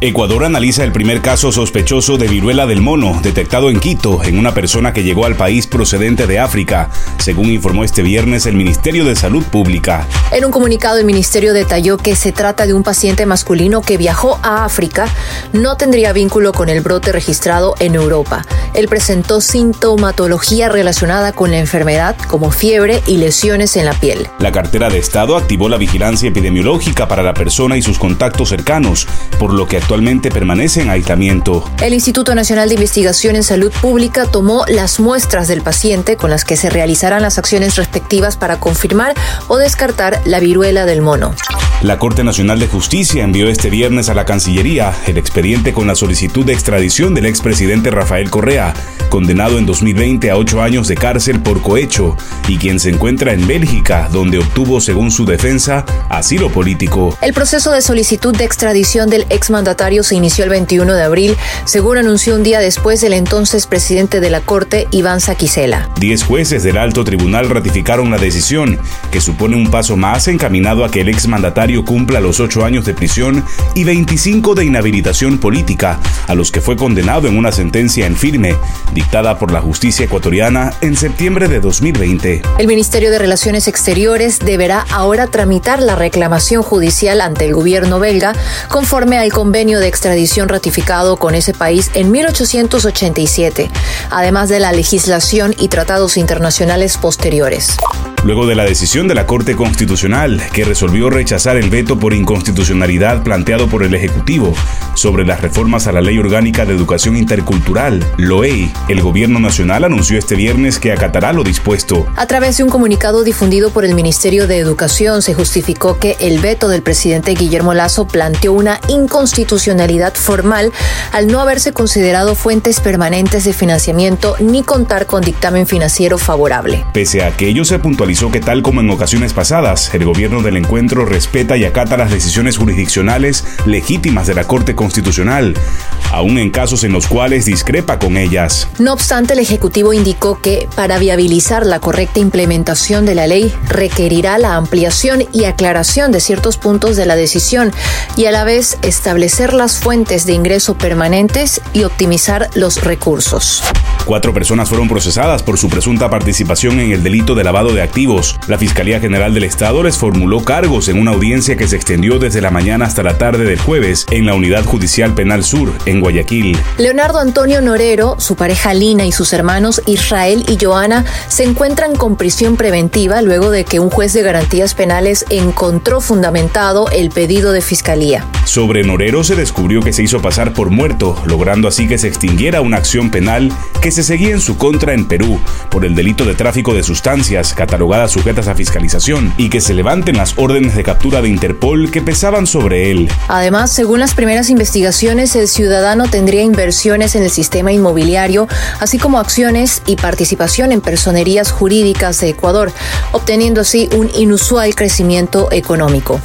Ecuador analiza el primer caso sospechoso de viruela del mono, detectado en Quito, en una persona que llegó al país procedente de África, según informó este viernes el Ministerio de Salud Pública. En un comunicado, el ministerio detalló que se trata de un paciente masculino que viajó a África, no tendría vínculo con el brote registrado en Europa. Él presentó sintomatología relacionada con la enfermedad, como fiebre y lesiones en la piel. La cartera de Estado activó la vigilancia epidemiológica para la persona y sus contactos cercanos, por lo que actualmente permanece en aislamiento. El Instituto Nacional de Investigación en Salud Pública tomó las muestras del paciente con las que se realizarán las acciones respectivas para confirmar o descartar la viruela del mono. La Corte Nacional de Justicia envió este viernes a la Cancillería el expediente con la solicitud de extradición del expresidente Rafael Correa, condenado en 2020 a ocho años de cárcel por cohecho y quien se encuentra en Bélgica, donde obtuvo, según su defensa, asilo político. El proceso de solicitud de extradición del exmandatario se inició el 21 de abril, según anunció un día después el entonces presidente de la Corte, Iván Saquicela. Diez jueces del alto tribunal ratificaron la decisión, que supone un paso más encaminado a que el exmandatario cumpla los ocho años de prisión y 25 de inhabilitación política, a los que fue condenado en una sentencia en firme, dictada por la justicia ecuatoriana en septiembre de 2020. El Ministerio de Relaciones Exteriores deberá ahora tramitar la reclamación judicial ante el gobierno belga conforme al convenio de extradición ratificado con ese país en 1887, además de la legislación y tratados internacionales posteriores luego de la decisión de la Corte Constitucional, que resolvió rechazar el veto por inconstitucionalidad planteado por el Ejecutivo sobre las reformas a la Ley Orgánica de Educación Intercultural, LOEI. El Gobierno Nacional anunció este viernes que acatará lo dispuesto. A través de un comunicado difundido por el Ministerio de Educación, se justificó que el veto del presidente Guillermo Lazo planteó una inconstitucionalidad formal al no haberse considerado fuentes permanentes de financiamiento ni contar con dictamen financiero favorable. Pese a que ello se puntualizó que tal como en ocasiones pasadas, el gobierno del encuentro respeta y acata las decisiones jurisdiccionales legítimas de la Corte Constitucional, aun en casos en los cuales discrepa con ellas. No obstante, el Ejecutivo indicó que para viabilizar la correcta implementación de la ley requerirá la ampliación y aclaración de ciertos puntos de la decisión y a la vez establecer las fuentes de ingreso permanentes y optimizar los recursos. Cuatro personas fueron procesadas por su presunta participación en el delito de lavado de activos. La Fiscalía General del Estado les formuló cargos en una audiencia que se extendió desde la mañana hasta la tarde del jueves en la Unidad Judicial Penal Sur, en Guayaquil. Leonardo Antonio Norero, su pareja Lina y sus hermanos Israel y Joana se encuentran con prisión preventiva luego de que un juez de garantías penales encontró fundamentado el pedido de fiscalía. Sobre Norero se descubrió que se hizo pasar por muerto, logrando así que se extinguiera una acción penal que se seguía en su contra en Perú por el delito de tráfico de sustancias sujetas a fiscalización y que se levanten las órdenes de captura de Interpol que pesaban sobre él. Además, según las primeras investigaciones, el ciudadano tendría inversiones en el sistema inmobiliario, así como acciones y participación en personerías jurídicas de Ecuador, obteniendo así un inusual crecimiento económico.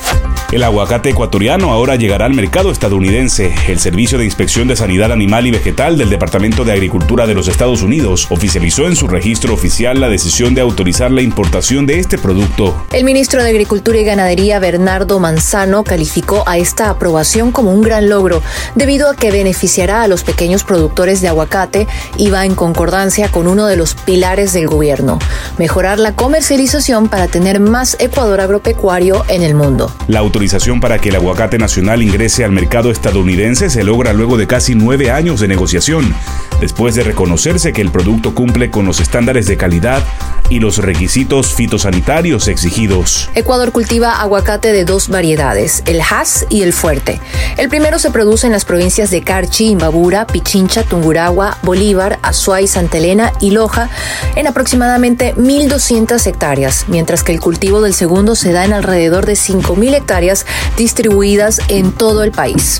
El aguacate ecuatoriano ahora llegará al mercado estadounidense. El Servicio de Inspección de Sanidad Animal y Vegetal del Departamento de Agricultura de los Estados Unidos oficializó en su registro oficial la decisión de autorizar la importación de este producto. El ministro de Agricultura y Ganadería, Bernardo Manzano, calificó a esta aprobación como un gran logro, debido a que beneficiará a los pequeños productores de aguacate y va en concordancia con uno de los pilares del gobierno, mejorar la comercialización para tener más Ecuador agropecuario en el mundo. La autorización para que el aguacate nacional ingrese al mercado estadounidense se logra luego de casi nueve años de negociación, después de reconocerse que el producto cumple con los estándares de calidad y los requisitos fitosanitarios exigidos. Ecuador cultiva aguacate de dos variedades, el Hass y el Fuerte. El primero se produce en las provincias de Carchi, Imbabura, Pichincha, Tunguragua, Bolívar, Azuay, Santa Elena y Loja en aproximadamente 1.200 hectáreas, mientras que el cultivo del segundo se da en alrededor de 5.000 hectáreas distribuidas en todo el país.